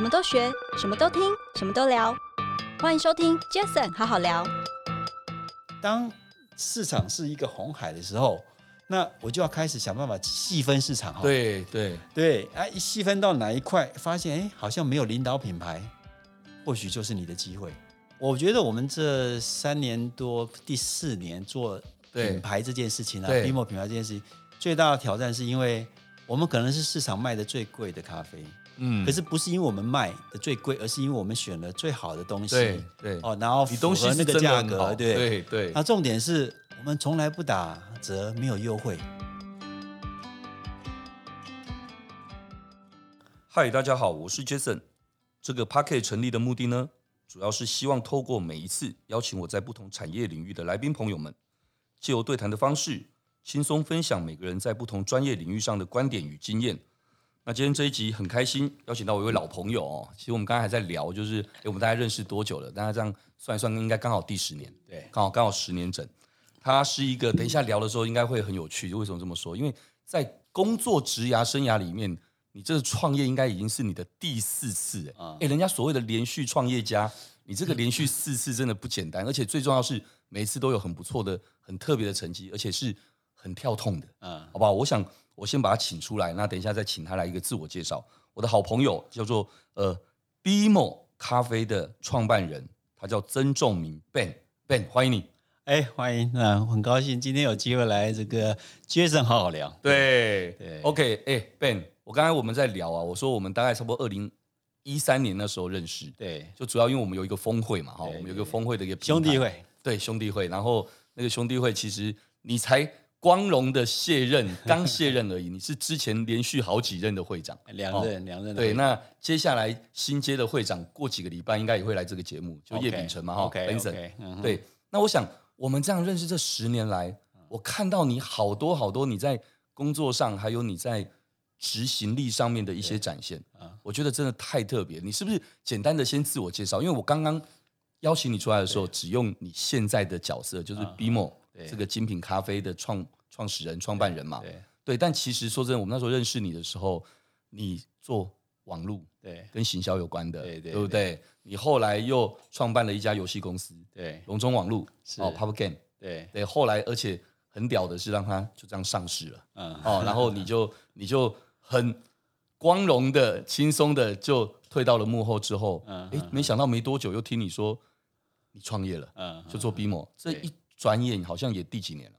什么都学，什么都听，什么都聊。欢迎收听 Jason 好好聊。当市场是一个红海的时候，那我就要开始想办法细分市场。对对对，啊，一细分到哪一块，发现哎，好像没有领导品牌，或许就是你的机会。我觉得我们这三年多，第四年做品牌这件事情啊，BMO 品牌这件事情，最大的挑战是因为我们可能是市场卖的最贵的咖啡。嗯，可是不是因为我们卖的最贵，而是因为我们选了最好的东西。对对哦，然后符合那个价格，对对对。那重点是我们从来不打折，没有优惠。嗨，大家好，我是 Jason。这个 Podcast 成立的目的呢，主要是希望透过每一次邀请我在不同产业领域的来宾朋友们，借由对谈的方式，轻松分享每个人在不同专业领域上的观点与经验。那今天这一集很开心，邀请到我一位老朋友哦。其实我们刚才还在聊，就是诶我们大家认识多久了？大家这样算一算，应该刚好第十年。对，刚好刚好十年整。他是一个，等一下聊的时候应该会很有趣。为什么这么说？因为在工作职涯生涯里面，你这个创业应该已经是你的第四次。哎、嗯，人家所谓的连续创业家，你这个连续四次真的不简单，而且最重要是每一次都有很不错的、很特别的成绩，而且是很跳痛的。嗯，好不好？我想。我先把他请出来，那等一下再请他来一个自我介绍。我的好朋友叫做呃 BMO 咖啡的创办人，他叫曾仲明 Ben Ben，欢迎你。哎，欢迎，那很高兴今天有机会来这个 Jason 好好聊。对对，OK，哎 Ben，我刚才我们在聊啊，我说我们大概差不多二零一三年那时候认识，对，就主要因为我们有一个峰会嘛，哈，我们有一个峰会的一个兄弟会，对兄弟会，然后那个兄弟会其实你才。光荣的卸任，刚卸任而已。你是之前连续好几任的会长，两任，两任。对，那接下来新接的会长，过几个礼拜应该也会来这个节目，就叶秉成嘛，哈，Benson。对，那我想我们这样认识这十年来，我看到你好多好多你在工作上，还有你在执行力上面的一些展现，我觉得真的太特别。你是不是简单的先自我介绍？因为我刚刚邀请你出来的时候，只用你现在的角色，就是 BMO。这个精品咖啡的创创始人、创办人嘛，对，对，但其实说真的，我们那时候认识你的时候，你做网络，对，跟行销有关的，对对，对不对？你后来又创办了一家游戏公司，对，龙中网络，哦，Pub Game，对。对，后来而且很屌的是，让它就这样上市了，嗯，哦，然后你就你就很光荣的、轻松的就退到了幕后之后，嗯，哎，没想到没多久又听你说你创业了，嗯，就做 BMO，这一。专业，你好像也第几年了？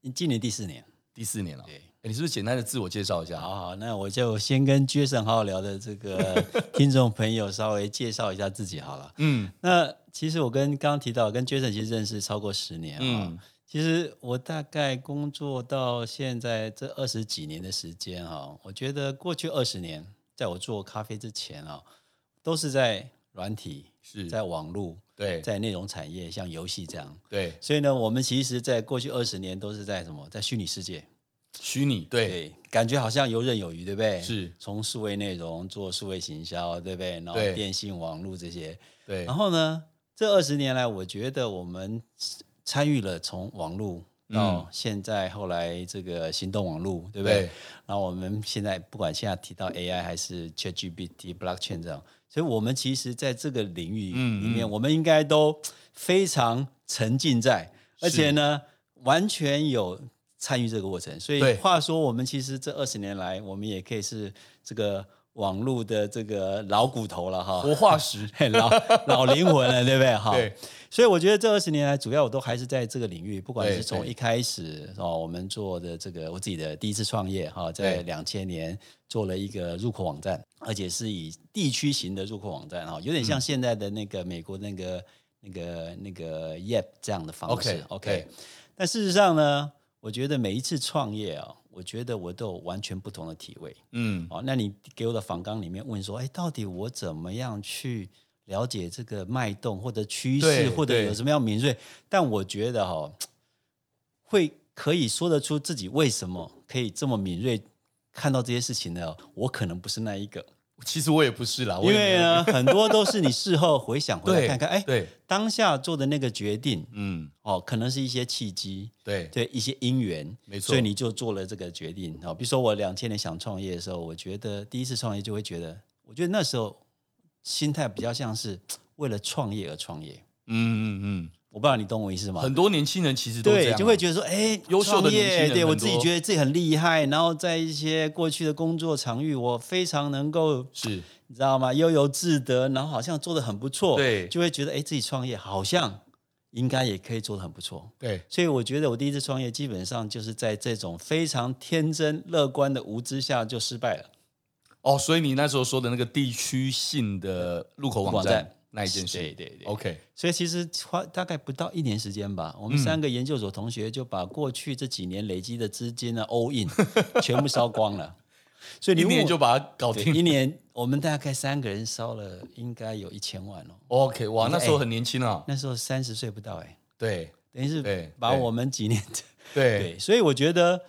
你今年第四年，第四年了。对，你是不是简单的自我介绍一下？好好，那我就先跟 Jason 好好聊的这个 听众朋友稍微介绍一下自己好了。嗯，那其实我跟刚刚提到，跟 Jason 其实认识超过十年啊。嗯，其实我大概工作到现在这二十几年的时间啊，我觉得过去二十年，在我做咖啡之前啊，都是在软体，是在网络。对，在内容产业，像游戏这样，对，所以呢，我们其实，在过去二十年都是在什么，在虚拟世界，虚拟，对，感觉好像游刃有余，对不对？是，从数位内容做数位行销，对不对？然后电信网络这些，对。然后呢，这二十年来，我觉得我们参与了从网络到现在，后来这个行动网络，对不对？对，然后我们现在不管现在提到 AI 还是 ChatGPT、Blockchain 这样。所以，我们其实在这个领域里面，嗯嗯、我们应该都非常沉浸在，而且呢，完全有参与这个过程。所以，话说，我们其实这二十年来，我们也可以是这个网络的这个老骨头了哈，活化石，老老灵魂了，对不对？哈。对所以我觉得这二十年来，主要我都还是在这个领域，不管是从一开始哦，我们做的这个我自己的第一次创业哈，在两千年做了一个入口网站，而且是以地区型的入口网站哈，有点像现在的那个美国那个那个那个 Yelp 这样的方式。OK OK。但事实上呢，我觉得每一次创业啊，我觉得我都有完全不同的体会。嗯，哦，那你给我的访纲里面问说，哎，到底我怎么样去？了解这个脉动或者趋势，或者有什么样敏锐，但我觉得哈、哦，会可以说得出自己为什么可以这么敏锐看到这些事情呢？我可能不是那一个，其实我也不是啦，因为呢，很多都是你事后回想回来看看，哎，对，当下做的那个决定，嗯，哦，可能是一些契机，对对，一些因缘，没错，所以你就做了这个决定。哦，比如说我两千年想创业的时候，我觉得第一次创业就会觉得，我觉得那时候。心态比较像是 为了创业而创业。嗯嗯嗯，我不知道你懂我意思吗？很多年轻人其实都对，就会觉得说，哎，优秀的年轻人，对我自己觉得自己很厉害，然后在一些过去的工作场域，我非常能够是，你知道吗？悠游自得，然后好像做的很不错，对，就会觉得，哎，自己创业好像应该也可以做的很不错，对。所以我觉得我第一次创业，基本上就是在这种非常天真乐观的无知下就失败了。哦，所以你那时候说的那个地区性的入口网站。那一件事，对对对，OK。所以其实花大概不到一年时间吧，我们三个研究所同学就把过去这几年累积的资金呢，all in，全部烧光了。所以你一年就把它搞定。一年我们大概三个人烧了，应该有一千万哦。OK，哇，那时候很年轻啊，那时候三十岁不到哎。对，等于是把我们几年对 对，所以我觉得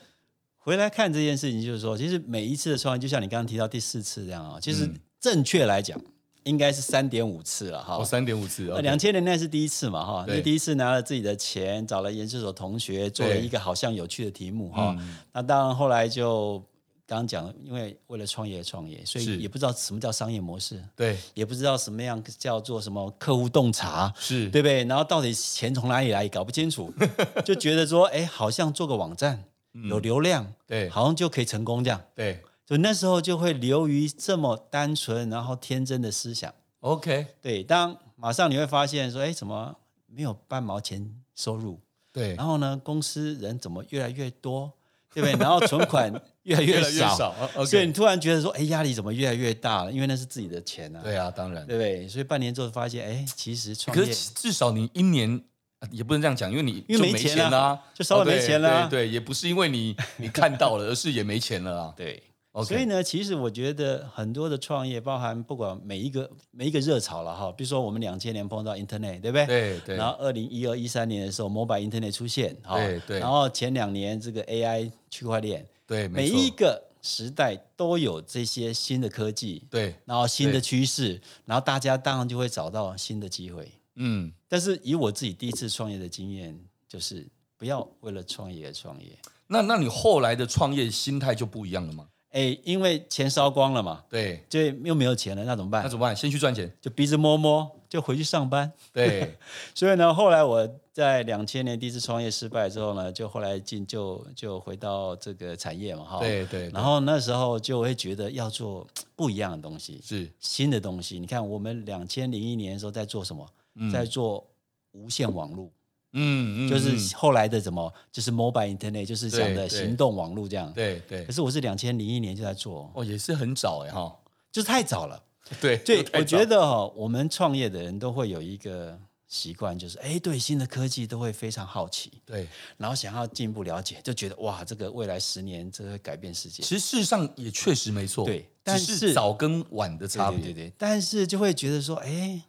回来看这件事情，就是说，其实每一次的创业，就像你刚刚提到第四次这样啊，其实正确来讲。应该是三点五次了哈，哦，三点五次，那两千年那是第一次嘛哈，那第一次拿了自己的钱，找了研究所同学做了一个好像有趣的题目哈，那当然后来就刚刚讲，因为为了创业而创业，所以也不知道什么叫商业模式，对，也不知道什么样叫做什么客户洞察，是。对不对？然后到底钱从哪里来，搞不清楚，就觉得说，哎，好像做个网站有流量，对，好像就可以成功这样，对。所以那时候就会流于这么单纯然后天真的思想。OK，对，当马上你会发现说，哎，怎么没有半毛钱收入？对，然后呢，公司人怎么越来越多，对不对？然后存款越来越 少，越越少 okay、所以你突然觉得说，哎，压力怎么越来越大了？因为那是自己的钱啊。对啊，当然，对不对？所以半年之后发现，哎，其实创业，可是至少你一年。也不能这样讲，因为你因为没钱了，就稍微没钱了。对，对，对，也不是因为你你看到了，而是也没钱了啊。对，okay. 所以呢，其实我觉得很多的创业，包含不管每一个每一个热潮了哈，比如说我们两千年碰到 Internet，对不对？对对。然后二零一二一三年的时候，Mobile Internet 出现，对对。然后前两年这个 AI 区块链，对，每一个时代都有这些新的科技，对，然后新的趋势，然后大家当然就会找到新的机会。嗯，但是以我自己第一次创业的经验，就是不要为了创业而创业。那那你后来的创业心态就不一样了吗？哎，因为钱烧光了嘛，对，就又没有钱了，那怎么办？那怎么办？先去赚钱，就鼻子摸摸，就回去上班。对，所以呢，后来我在两千年第一次创业失败之后呢，就后来进就就回到这个产业嘛，哈，对对。然后那时候就会觉得要做不一样的东西，是新的东西。你看，我们两千零一年的时候在做什么？在做无线网络，嗯，就是后来的什么，就是 mobile internet，就是讲的行动网络这样。对对。可是我是两千零一年就在做，哦，也是很早哎哈，就是太早了。对 对，我觉得哈，我们创业的人都会有一个习惯，就是哎，对新的科技都会非常好奇，对，然后想要进一步了解，就觉得哇，这个未来十年这会改变世界。其实事实上也确实没错，对，但是早跟晚的差别，对对对。但是就会觉得说，哎。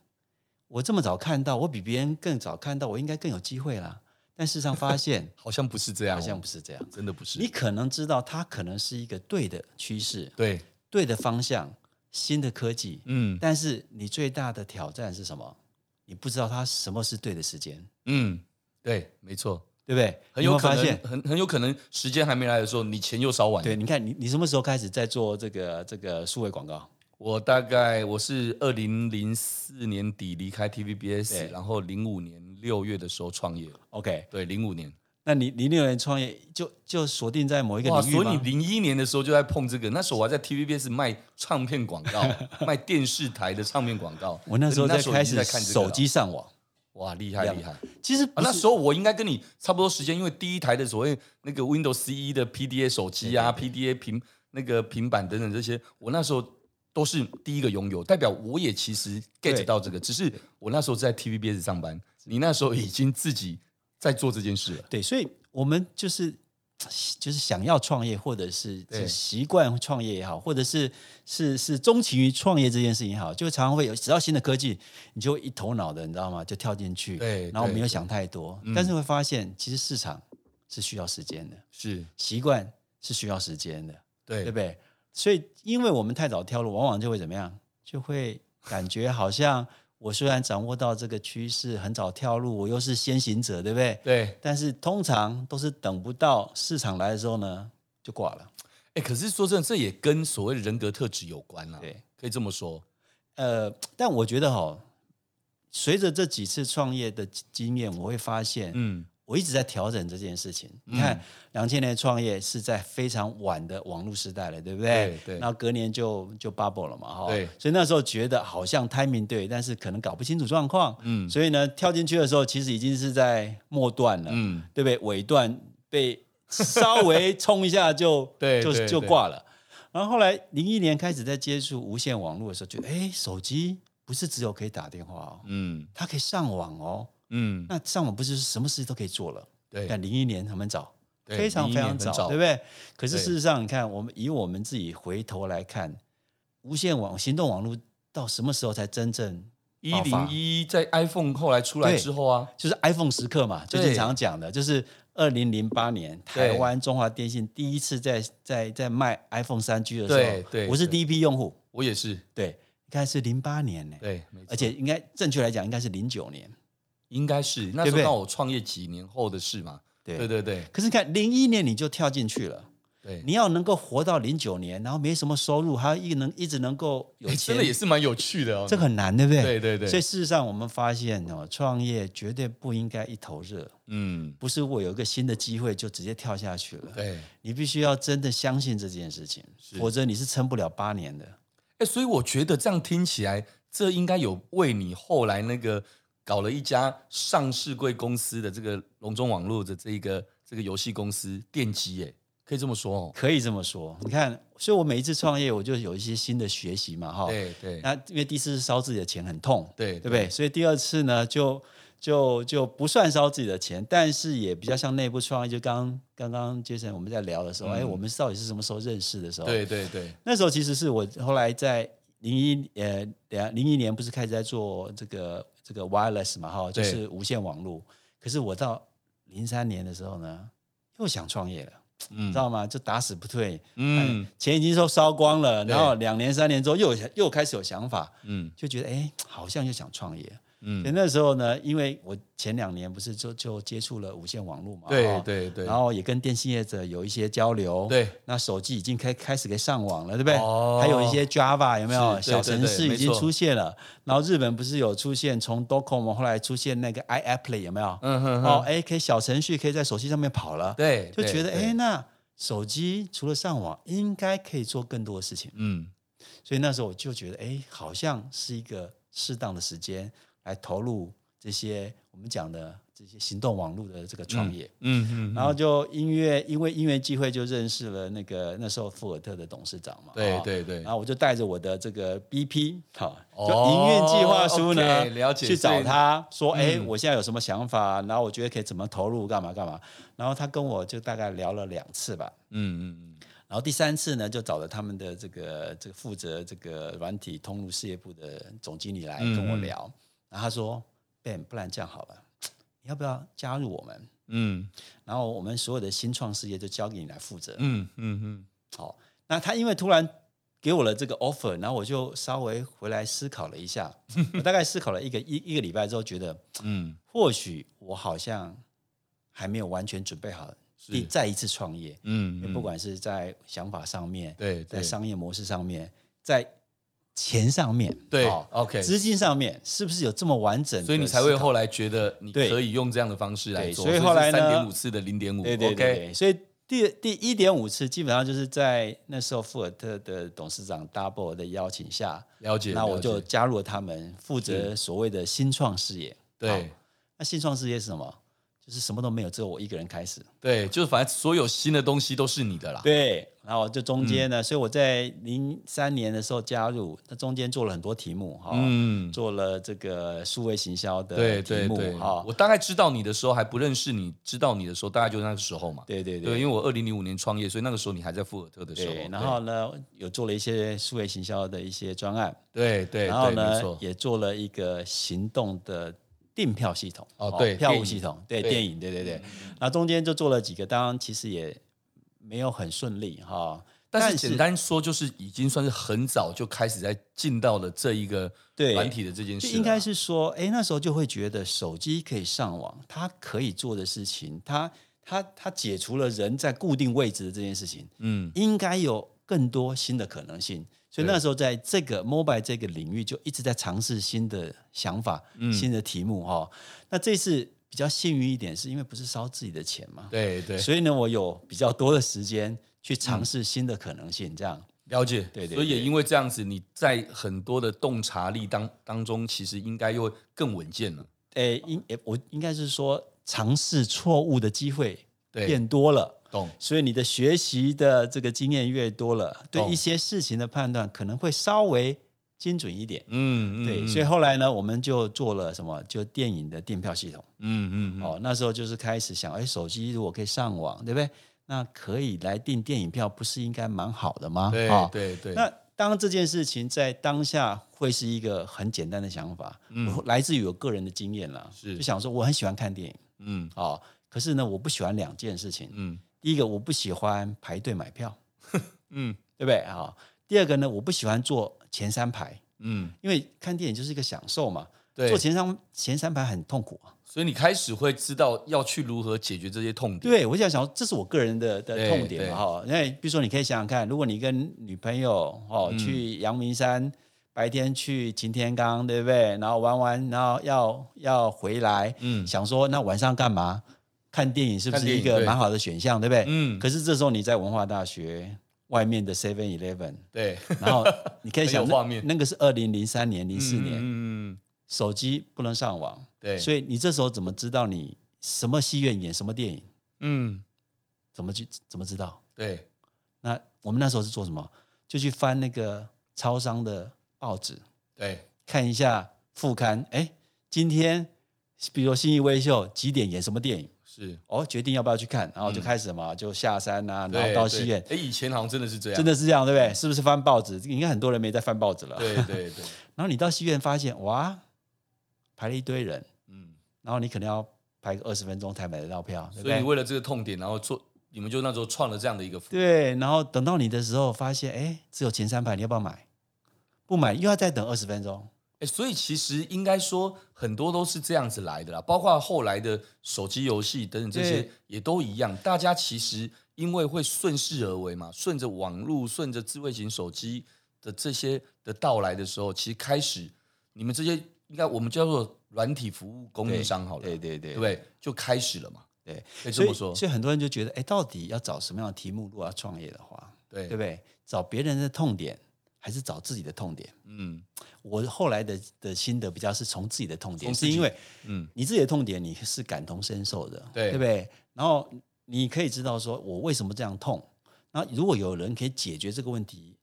我这么早看到，我比别人更早看到，我应该更有机会啦。但事实上发现，好像不是这样，好像不是这样，真的不是。你可能知道它可能是一个对的趋势，对对的方向，新的科技，嗯。但是你最大的挑战是什么？你不知道它什么是对的时间。嗯，对，没错，对不对？很有可能，很很有可能时间还没来的时候，你钱又烧完。对，你看你你什么时候开始在做这个这个数位广告？我大概我是二零零四年底离开 TVBS，然后零五年六月的时候创业。OK，对，零五年。那你零六年创业就就锁定在某一个领域吗？所以你零一年的时候就在碰这个，那时候我还在 TVBS 卖唱片广告，卖电视台的唱片广告。我那时候在开始在看手机上网，哇，厉害厉害！其实、啊、那时候我应该跟你差不多时间，因为第一台的所谓那个 Windows CE 的 PDA 手机啊，PDA 平那个平板等等这些，我那时候。都是第一个拥有，代表我也其实 get 到这个，只是我那时候在 TVBS 上班，你那时候已经自己在做这件事了。对，所以我们就是 就是想要创业，或者是习惯创业也好，或者是是是钟情于创业这件事情也好，就常常会有只要新的科技，你就一头脑的，你知道吗？就跳进去，对，然后没有想太多，但是会发现其实市场是需要时间的，是。习惯是需要时间的，对，对不对？所以，因为我们太早跳入，往往就会怎么样？就会感觉好像我虽然掌握到这个趋势，很早跳入，我又是先行者，对不对？对。但是通常都是等不到市场来的时候呢，就挂了。哎，可是说真的，这也跟所谓的人格特质有关啊。对，可以这么说。呃，但我觉得哈，随着这几次创业的经验，我会发现，嗯。我一直在调整这件事情。你看，两千年创业是在非常晚的网络时代了，对不对？对，对。然后隔年就就 bubble 了嘛，哈。对。所以那时候觉得好像 timing 对，但是可能搞不清楚状况。嗯。所以呢，跳进去的时候，其实已经是在末段了，嗯，对不对？尾段被稍微冲一下就 对就就挂了。然后后来零一年开始在接触无线网络的时候，觉得哎，手机不是只有可以打电话哦，嗯，它可以上网哦。嗯，那上网不是什么事都可以做了？对，但零一年他们早，非常非常早，早，对不对？可是事实上，你看，我们以我们自己回头来看，无线网、行动网络到什么时候才真正一零一在 iPhone 后来出来之后啊，就是 iPhone 时刻嘛，最近常讲的，就是二零零八年台湾中华电信第一次在在在卖 iPhone 三 G 的时候，对对，我是第一批用户，我也是，对，应该是零八年呢，对，而且应该正确来讲，应该是零九年。应该是那时候刚我创业几年后的事嘛，对对对，对。可是你看零一年你就跳进去了，对，你要能够活到零九年，然后没什么收入，还要一能一直能够有钱，真的也是蛮有趣的哦。这很难，对不对？对对对。所以事实上我们发现哦，创业绝对不应该一头热，嗯，不是我有一个新的机会就直接跳下去了，对，你必须要真的相信这件事情，否则你是撑不了八年的。哎，所以我觉得这样听起来，这应该有为你后来那个。搞了一家上市贵公司的这个龙中网络的这一个这个游戏公司奠基耶，可以这么说哦，可以这么说。你看，所以我每一次创业，我就有一些新的学习嘛，哈。对对。那因为第一次是烧自己的钱很痛，对对不对？所以第二次呢，就就就不算烧自己的钱，但是也比较像内部创业。就刚刚刚 Jason 我们在聊的时候，哎，我们到底是什么时候认识的时候？对对对。那时候其实是我后来在零一呃两零一年不是开始在做这个。这个 wireless 嘛，哈，就是无线网络。可是我到零三年的时候呢，又想创业了，嗯，知道吗？就打死不退，嗯，钱已经都烧光了，然后两年三年之后又又开始有想法，嗯，就觉得哎，好像又想创业。嗯，那时候呢，因为我前两年不是就就接触了无线网络嘛，对对对，然后也跟电信业者有一些交流，对，那手机已经开开始可以上网了，对不对？哦，还有一些 Java 有没有小程式已经出现了？然后日本不是有出现从 Docomo 后来出现那个 iApply 有没有？嗯哼，哦，哎，可以小程序可以在手机上面跑了，对，就觉得哎，那手机除了上网，应该可以做更多的事情，嗯，所以那时候我就觉得哎，好像是一个适当的时间。来投入这些我们讲的这些行动网络的这个创业，嗯嗯，然后就因为因为因缘机会就认识了那个那时候富尔特的董事长嘛，对对对，然后我就带着我的这个 BP 哈，就营运计划书呢，了解，去找他说，哎，我现在有什么想法，然后我觉得可以怎么投入，干嘛干嘛，然后他跟我就大概聊了两次吧，嗯嗯嗯，然后第三次呢，就找了他们的这个这个负责这个软体通路事业部的总经理来跟我聊。然后他说：“Ben，不然这样好了，你要不要加入我们？嗯，然后我们所有的新创事业就交给你来负责。嗯嗯嗯，好。那他因为突然给我了这个 offer，然后我就稍微回来思考了一下，我大概思考了一个一一个礼拜之后，觉得，嗯，或许我好像还没有完全准备好，第再一次创业。嗯，嗯，不管是在想法上面，对，在商业模式上面，在。”钱上面对，OK，资金上面是不是有这么完整？所以你才会后来觉得你可以用这样的方式来做。所以后来呢，三点五次的零点五，对对对。所以第第一点五次基本上就是在那时候富尔特的董事长 Double 的邀请下，了解。那我就加入了他们，负责所谓的新创事业。对，那新创事业是什么？就是什么都没有，只有我一个人开始。对，就是反正所有新的东西都是你的啦。对，然后这中间呢，嗯、所以我在零三年的时候加入，那中间做了很多题目哈，嗯，做了这个数位行销的题目哈。我大概知道你的时候还不认识你，知道你的时候大概就那个时候嘛。对对对，对，因为我二零零五年创业，所以那个时候你还在富尔特的时候。对，然后呢，有做了一些数位行销的一些专案。对对，然后呢，也做了一个行动的。订票系统哦，对，票务系统，对，电影，对对对，那中间就做了几个，当然其实也没有很顺利哈，但是简单说就是已经算是很早就开始在进到了这一个软体的这件事，应该是说，哎，那时候就会觉得手机可以上网，它可以做的事情，它它它解除了人在固定位置的这件事情，嗯，应该有更多新的可能性。所以那时候在这个 mobile 这个领域就一直在尝试新的想法、嗯、新的题目哈。那这次比较幸运一点，是因为不是烧自己的钱嘛？对对。所以呢，我有比较多的时间去尝试新的可能性，这样、嗯、了解。对，对对。所以也因为这样子，你在很多的洞察力当当中，其实应该又更稳健了。诶，应诶，我应该是说尝试错误的机会变多了。懂，所以你的学习的这个经验越多了，对一些事情的判断可能会稍微精准一点。嗯嗯，对，所以后来呢，我们就做了什么？就电影的订票系统。嗯嗯，哦，那时候就是开始想，哎，手机如果可以上网，对不对？那可以来订电影票，不是应该蛮好的吗？对对对。那当这件事情在当下会是一个很简单的想法，嗯，来自于我个人的经验了，是就想说我很喜欢看电影，嗯，哦，可是呢，我不喜欢两件事情，嗯。第一个我不喜欢排队买票，嗯，对不对啊？第二个呢，我不喜欢坐前三排，嗯，因为看电影就是一个享受嘛，对，坐前三前三排很痛苦啊。所以你开始会知道要去如何解决这些痛点。对，我想想，这是我个人的的痛点嘛哈。因为比如说，你可以想想看，如果你跟女朋友哦去阳明山，白天去擎天岗，对不对？然后玩完，然后要要回来，嗯，想说那晚上干嘛？看电影是不是一个蛮好的选项，对，不对？嗯。可是这时候你在文化大学外面的 Seven Eleven，对。然后你可以想画面，那个是二零零三年、零四年，嗯，手机不能上网，对。所以你这时候怎么知道你什么戏院演什么电影？嗯，怎么去怎么知道？对。那我们那时候是做什么？就去翻那个超商的报纸，对，看一下副刊。哎，今天比如说信义威秀几点演什么电影？是哦，决定要不要去看，然后就开始嘛，嗯、就下山啊，然后到戏院。哎，以前好像真的是这样，真的是这样，对不对？是不是翻报纸？应该很多人没在翻报纸了。对对对。然后你到戏院发现，哇，排了一堆人，嗯，然后你可能要排个二十分钟才买得到票？所以你为了这个痛点，然后做，你们就那时候创了这样的一个。对，然后等到你的时候，发现哎，只有前三排，你要不要买？不买又要再等二十分钟。所以其实应该说很多都是这样子来的啦，包括后来的手机游戏等等这些也都一样。大家其实因为会顺势而为嘛，顺着网络、顺着智慧型手机的这些的到来的时候，其实开始你们这些应该我们叫做软体服务供应商好了，对对对，对不对？就开始了嘛。对，可以这么说。所以很多人就觉得，哎，到底要找什么样的题目？如果要创业的话，对对不对？找别人的痛点。还是找自己的痛点。嗯，我后来的的心得比较是从自己的痛点，是因为，嗯，你自己的痛点你是感同身受的，对，对不对？然后你可以知道说我为什么这样痛。那如果有人可以解决这个问题，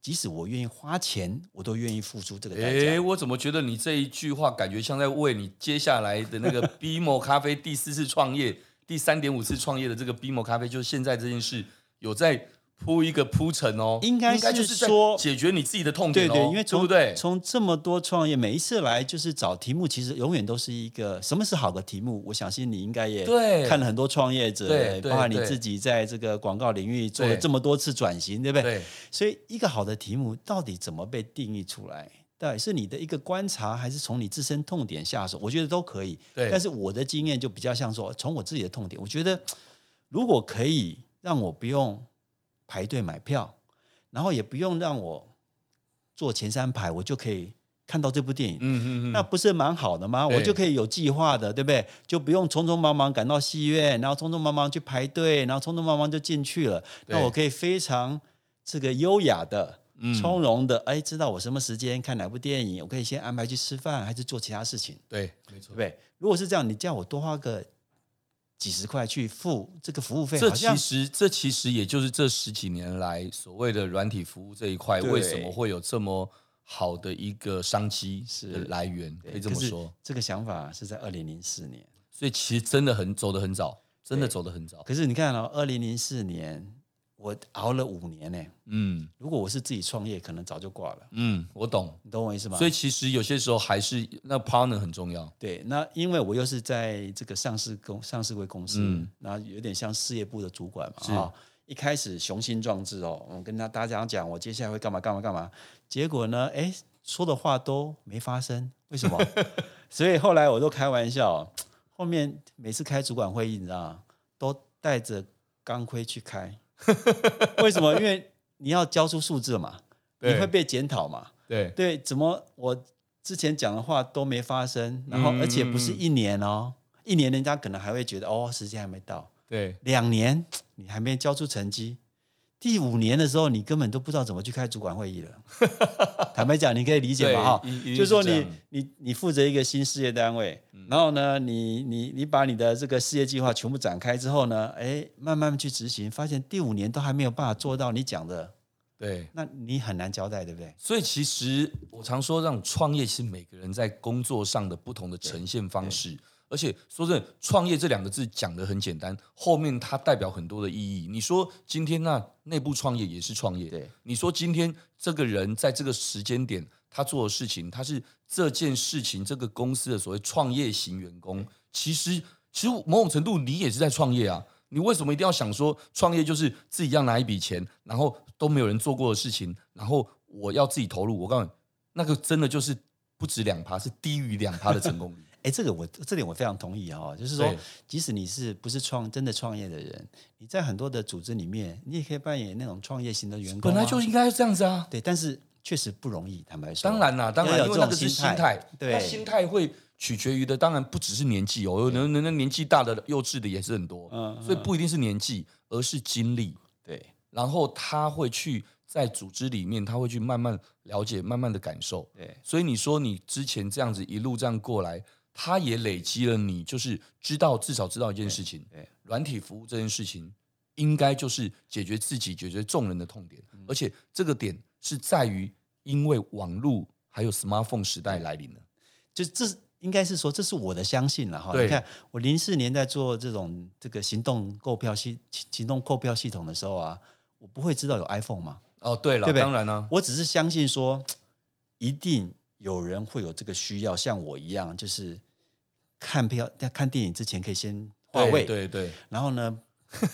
即使我愿意花钱，我都愿意付出这个代价。哎，我怎么觉得你这一句话感觉像在为你接下来的那个 BMO 咖啡第四次创业、第三点五次创业的这个 BMO 咖啡，就是现在这件事有在。铺一个铺陈哦，应该是说解决你自己的痛点，哦，对对，因为从对不对？从这么多创业，每一次来就是找题目，其实永远都是一个什么是好的题目？我相信你应该也看了很多创业者，对，包括你自己在这个广告领域做了这么多次转型，对，对不对？对，所以一个好的题目到底怎么被定义出来？到底是你的一个观察，还是从你自身痛点下手？我觉得都可以。对，但是我的经验就比较像说，从我自己的痛点，我觉得如果可以让我不用。排队买票，然后也不用让我坐前三排，我就可以看到这部电影。嗯嗯嗯，那不是蛮好的吗？我就可以有计划的，对不对？就不用匆匆忙忙赶到戏院，然后匆匆忙忙去排队，然后匆匆忙忙就进去了。那我可以非常这个优雅的、从容的，哎，知道我什么时间看哪部电影，我可以先安排去吃饭，还是做其他事情？对，没错，对不对？如果是这样，你叫我多花个。几十块去付这个服务费，这其实这其实也就是这十几年来所谓的软体服务这一块，为什么会有这么好的一个商机是来源？可以这么说，这个想法是在二零零四年，所以其实真的很走得很早，真的走得很早。可是你看哦，二零零四年。我熬了五年呢，嗯，如果我是自己创业，可能早就挂了。嗯，我懂，你懂我意思吗？所以其实有些时候还是那 partner 很重要。对，那因为我又是在这个上市公上市柜公司，嗯，然后有点像事业部的主管嘛，啊一开始雄心壮志哦，我跟他大家讲，我接下来会干嘛干嘛干嘛，结果呢，哎，说的话都没发生，为什么？所以后来我都开玩笑，后面每次开主管会议，你知道吗？都带着钢盔去开。为什么？因为你要交出数字嘛，你会被检讨嘛？对对，怎么我之前讲的话都没发生，然后而且不是一年哦，一年人家可能还会觉得哦，时间还没到。对，两年你还没交出成绩。第五年的时候，你根本都不知道怎么去开主管会议了。坦白讲，你可以理解嘛？哈，就是说你你你负责一个新事业单位，嗯、然后呢，你你你把你的这个事业计划全部展开之后呢，哎，慢慢去执行，发现第五年都还没有办法做到你讲的，对，那你很难交代，对不对？所以其实我常说，让创业是每个人在工作上的不同的呈现方式。而且说真的，创业这两个字讲的很简单，后面它代表很多的意义。你说今天那内部创业也是创业，对。你说今天这个人在这个时间点他做的事情，他是这件事情这个公司的所谓创业型员工，其实其实某种程度你也是在创业啊。你为什么一定要想说创业就是自己要拿一笔钱，然后都没有人做过的事情，然后我要自己投入？我告诉你，那个真的就是不止两趴，是低于两趴的成功率。哎，这个我这点我非常同意哈，就是说，即使你是不是创真的创业的人，你在很多的组织里面，你也可以扮演那种创业型的员工，本来就应该这样子啊。对，但是确实不容易，坦白说。当然啦，当然因为那个是心态，对，心态会取决于的，当然不只是年纪哦，有能能年纪大的幼稚的也是很多，嗯，所以不一定是年纪，而是经历。对，然后他会去在组织里面，他会去慢慢了解，慢慢的感受。对，所以你说你之前这样子一路这样过来。他也累积了你，就是知道至少知道一件事情，软体服务这件事情，应该就是解决自己、解决众人的痛点，嗯、而且这个点是在于，因为网络还有 smartphone 时代来临了，就这应该是说，这是我的相信了哈。你看，我零四年在做这种这个行动购票系行动购票系统的时候啊，我不会知道有 iPhone 嘛？哦，对了，对对？当然了，我只是相信说一定。有人会有这个需要，像我一样，就是看票、看电影之前可以先换位，对对对，然后呢，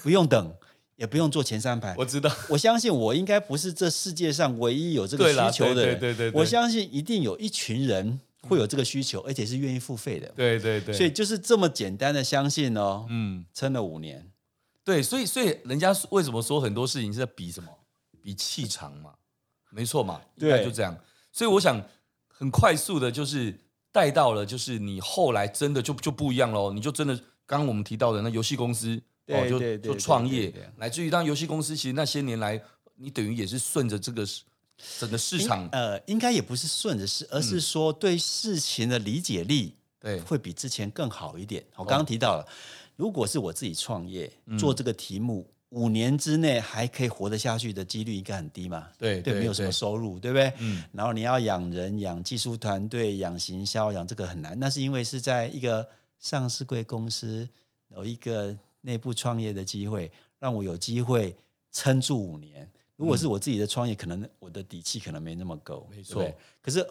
不用等，也不用坐前三排。我知道，我相信我应该不是这世界上唯一有这个需求的人。对对对对，我相信一定有一群人会有这个需求，而且是愿意付费的。对对对，所以就是这么简单的相信哦。嗯，撑了五年。对，所以所以人家为什么说很多事情是在比什么？比气场嘛，没错嘛，对，就这样。所以我想。很快速的，就是带到了，就是你后来真的就就不一样喽。你就真的刚刚我们提到的那游戏公司，哦，就就创业，来自于当游戏公司，其实那些年来，你等于也是顺着这个整个市场，呃，应该也不是顺着是，而是说对事情的理解力，对，会比之前更好一点。我刚刚提到了，如果是我自己创业做这个题目。五年之内还可以活得下去的几率应该很低嘛？对对，没有什么收入，对，不对？嗯。然后你要养人、养技术团队、养行销、养这个很难。那是因为是在一个上市贵公司有一个内部创业的机会，让我有机会撑住五年。如果是我自己的创业，可能我的底气可能没那么够，没错。可是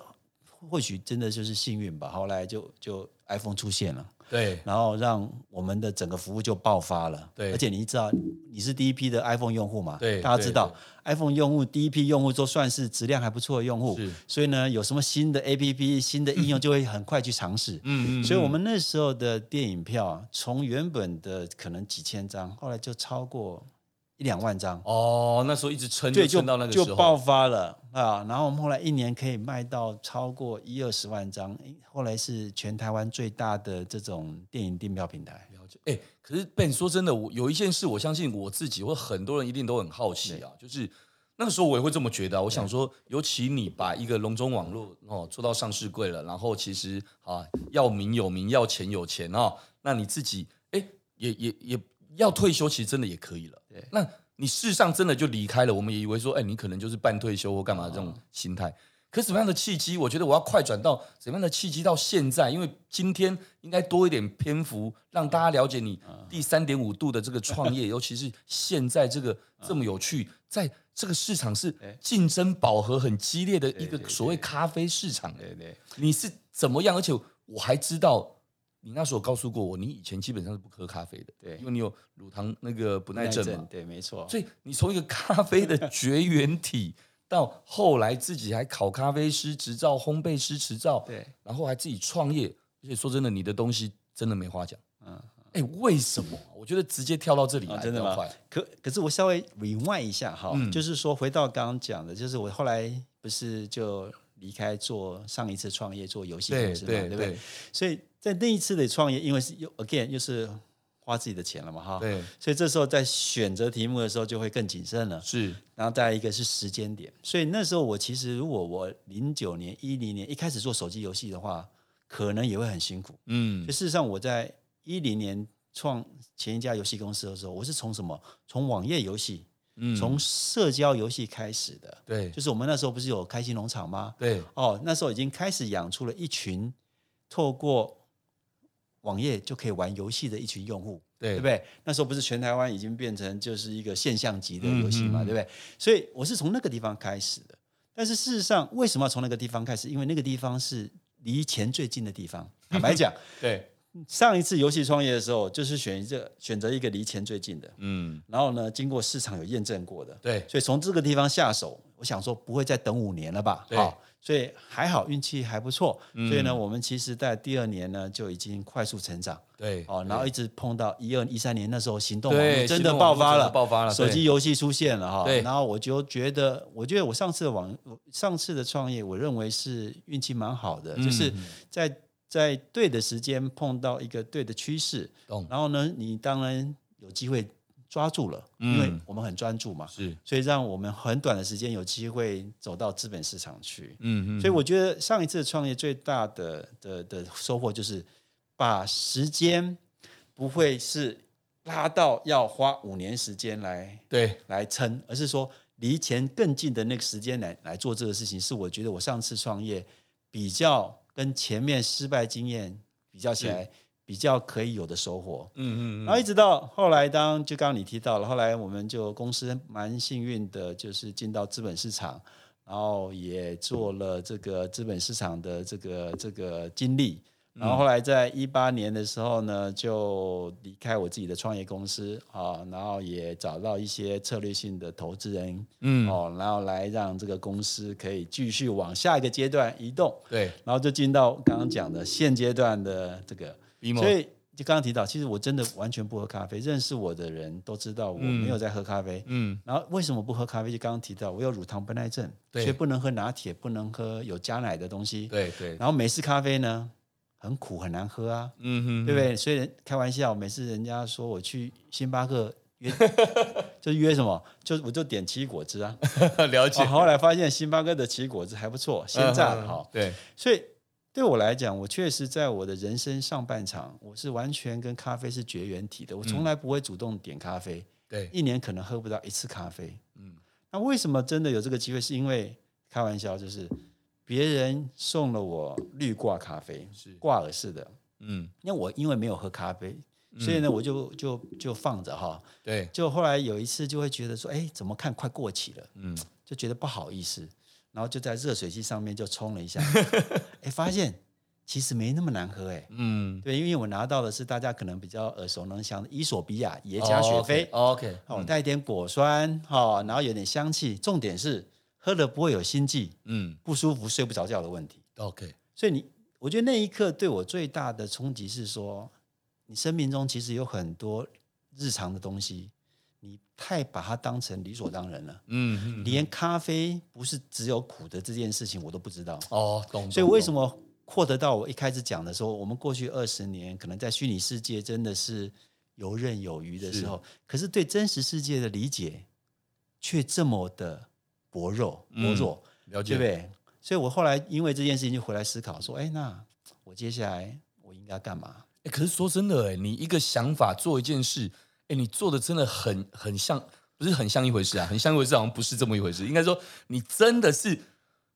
或许真的就是幸运吧。后来就就 iPhone 出现了。对，然后让我们的整个服务就爆发了。对，而且你知道你是第一批的 iPhone 用户嘛？对，大家知道 iPhone 用户第一批用户都算是质量还不错的用户，所以呢，有什么新的 APP、新的应用，就会很快去尝试。嗯嗯。所以我们那时候的电影票，从原本的可能几千张，后来就超过。一两万张哦，那时候一直撑，就撑到那个时候就爆发了啊！然后我们后来一年可以卖到超过一二十万张，后来是全台湾最大的这种电影订票平台。了解，哎，可是 Ben 说真的，我有一件事，我相信我自己或很多人一定都很好奇啊，就是那个时候我也会这么觉得。我想说，尤其你把一个龙中网络哦做到上市柜了，然后其实啊要名有名，要钱有钱哦，那你自己哎也也也要退休，其实真的也可以了。那你事实上真的就离开了，我们也以为说，哎，你可能就是半退休或干嘛这种心态。可是什么样的契机？我觉得我要快转到什么样的契机到现在？因为今天应该多一点篇幅，让大家了解你第三点五度的这个创业，尤其是现在这个这么有趣，在这个市场是竞争饱和很激烈的一个所谓咖啡市场。对对，你是怎么样？而且我还知道。你那时候告诉过我，你以前基本上是不喝咖啡的，对，因为你有乳糖那个不耐症嘛，对，没错。所以你从一个咖啡的绝缘体，到后来自己还考咖啡师执照、烘焙师执照，对，然后还自己创业，而且说真的，你的东西真的没话讲，嗯，哎、哎，为什么？我觉得直接跳到这里来，真的吗？可可是我稍微 rewind 一下哈，就是说回到刚刚讲的，就是我后来不是就离开做上一次创业做游戏公司嘛，对不对？所以在那一次的创业，因为是又 again 又是。花自己的钱了嘛，哈，对，所以这时候在选择题目的时候就会更谨慎了，是。然后再来一个是时间点，所以那时候我其实如果我零九年、一零年一开始做手机游戏的话，可能也会很辛苦，嗯。就事实上我在一零年创前一家游戏公司的时候，我是从什么？从网页游戏，嗯，从社交游戏开始的，对，就是我们那时候不是有开心农场吗？对，哦，那时候已经开始养出了一群透过。网页就可以玩游戏的一群用户，对，对不对？那时候不是全台湾已经变成就是一个现象级的游戏嘛，嗯嗯对不对？所以我是从那个地方开始的。但是事实上，为什么要从那个地方开始？因为那个地方是离钱最近的地方。坦白讲，对，上一次游戏创业的时候，就是选一个选择一个离钱最近的，嗯，然后呢，经过市场有验证过的，对，所以从这个地方下手，我想说不会再等五年了吧？对。所以还好运气还不错，嗯、所以呢，我们其实在第二年呢就已经快速成长，对，哦，然后一直碰到一二一三年那时候，行动网络真的爆发了，爆发了，手机游戏出现了哈，对，然后我就觉得，我觉得我上次的网上次的创业，我认为是运气蛮好的，嗯、就是在在对的时间碰到一个对的趋势，懂。然后呢，你当然有机会。抓住了，因为我们很专注嘛，是，所以让我们很短的时间有机会走到资本市场去。嗯嗯，所以我觉得上一次创业最大的的的收获就是把时间不会是拉到要花五年时间来对来撑，而是说离钱更近的那个时间来来做这个事情，是我觉得我上次创业比较跟前面失败经验比较起来。比较可以有的收获，嗯嗯，嗯，然后一直到后来，当就刚刚你提到了，后来我们就公司蛮幸运的，就是进到资本市场，然后也做了这个资本市场的这个这个经历。然后后来在一八年的时候呢，就离开我自己的创业公司啊，然后也找到一些策略性的投资人，嗯，哦，然后来让这个公司可以继续往下一个阶段移动。对，然后就进到刚刚讲的现阶段的这个。所以就刚刚提到，其实我真的完全不喝咖啡。认识我的人都知道我没有在喝咖啡。嗯，然后为什么不喝咖啡？就刚刚提到，我有乳糖不耐症，所以不能喝拿铁，不能喝有加奶的东西。对对。然后美式咖啡呢，很苦很难喝啊。嗯哼，对不对？所以开玩笑，每次人家说我去星巴克约，就约什么，就我就点奇异果汁啊。了解。后来发现星巴克的奇异果汁还不错，鲜榨的哈。对，所以。对我来讲，我确实在我的人生上半场，我是完全跟咖啡是绝缘体的。我从来不会主动点咖啡，对，一年可能喝不到一次咖啡。嗯，那为什么真的有这个机会？是因为开玩笑，就是别人送了我绿挂咖啡，是挂耳式的。嗯，那我因为没有喝咖啡，所以呢，我就就就放着哈。对，就后来有一次就会觉得说，哎，怎么看快过期了？嗯，就觉得不好意思。然后就在热水器上面就冲了一下，哎，发现其实没那么难喝，哎，嗯，对，因为我拿到的是大家可能比较耳熟能详的伊索比亚耶加雪菲，OK，哦，带一点果酸，哈，然后有点香气，重点是喝了不会有心悸，嗯，不舒服睡不着觉的问题，OK，所以你，我觉得那一刻对我最大的冲击是说，你生命中其实有很多日常的东西。你太把它当成理所当然了，嗯，嗯，连咖啡不是只有苦的这件事情我都不知道哦，懂。所以为什么获得到我一开始讲的时候，我们过去二十年可能在虚拟世界真的是游刃有余的时候，是，可是对真实世界的理解却这么的薄弱薄弱，嗯，了解，对不对？所以我后来因为这件事情就回来思考说，哎，那我接下来我应该干嘛？哎，可是说真的，哎，你一个想法做一件事。哎，你做的真的很很像，不是很像一回事啊，很像一回事，好像不是这么一回事。应该说，你真的是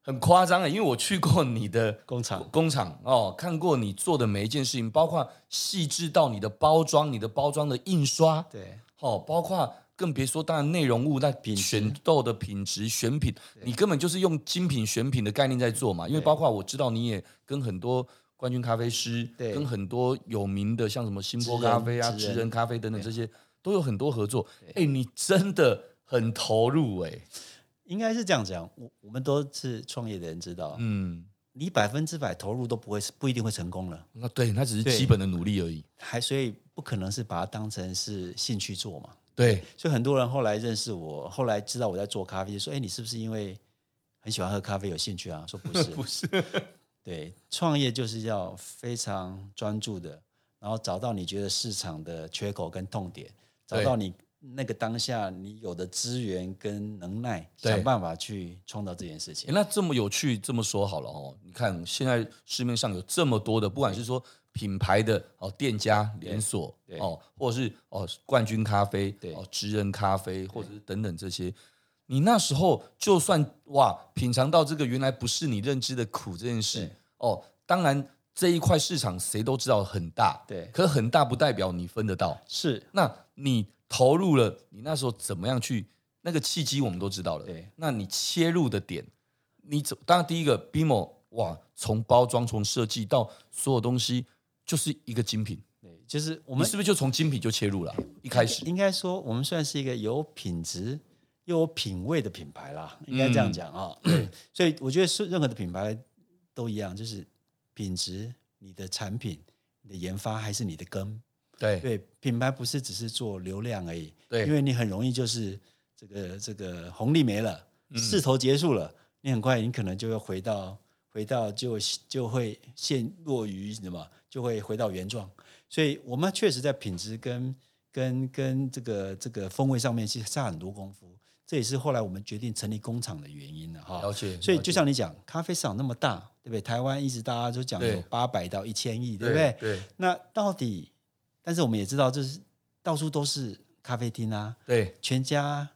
很夸张的，因为我去过你的 工厂，工厂哦，看过你做的每一件事情，包括细致到你的包装，你的包装的印刷，对，哦，包括更别说当然内容物在选豆的品质选品，你根本就是用精品选品的概念在做嘛。因为包括我知道你也跟很多。冠军咖啡师对跟很多有名的像什么新波咖啡啊、职人，人咖啡等等这些都有很多合作。哎，你真的很投入哎、欸，应该是这样讲。我我们都是创业的人，知道，嗯，你百分之百投入都不会不一定会成功了。那对，那只是基本的努力而已。还所以不不可能是把它当成是兴趣做嘛。对，所以很多人后来认识我，后来知道我在做咖啡，就说：“哎，你是不是因为很喜欢喝咖啡有兴趣啊？”说不是，不是。对，创业就是要非常专注的，然后找到你觉得市场的缺口跟痛点，找到你那个当下你有的资源跟能耐，想办法去创造这件事情。那这么有趣，这么说好了哦，你看现在市面上有这么多的，不管是说。品牌的哦，店家连锁哦，或者是哦冠军咖啡，哦职人咖啡，或者是等等这些，你那时候就算哇品尝到这个原来不是你认知的苦这件事哦，当然这一块市场谁都知道很大，对，可是很大不代表你分得到，是，那你投入了，你那时候怎么样去那个契机我们都知道了，对，那你切入的点，你怎当然第一个 BMO 哇，从包装从设计到所有东西。就是一个精品，对，就是我们是不是就从精品就切入了？一开始？应该说，我们算是一个有品质又有品味的品牌啦，应该这样讲啊。嗯、所以我觉得是任何的品牌都一样，就是品质、你的产品、你的研发还是你的根。对对，品牌不是只是做流量而已，对，因为你很容易就是这个这个红利没了，势头结束了，嗯、你很快你可能就会回到回到就就会陷落于什么？就会回到原状，所以我们确实在品质跟跟跟这个这个风味上面其实下很多功夫，这也是后来我们决定成立工厂的原因了哈。了解。所以就像你讲，咖啡市场那么大，对不对？台湾一直大家都讲有八百到一千亿，对不对？对。那到底，但是我们也知道，就是到处都是咖啡厅啊，对，全家。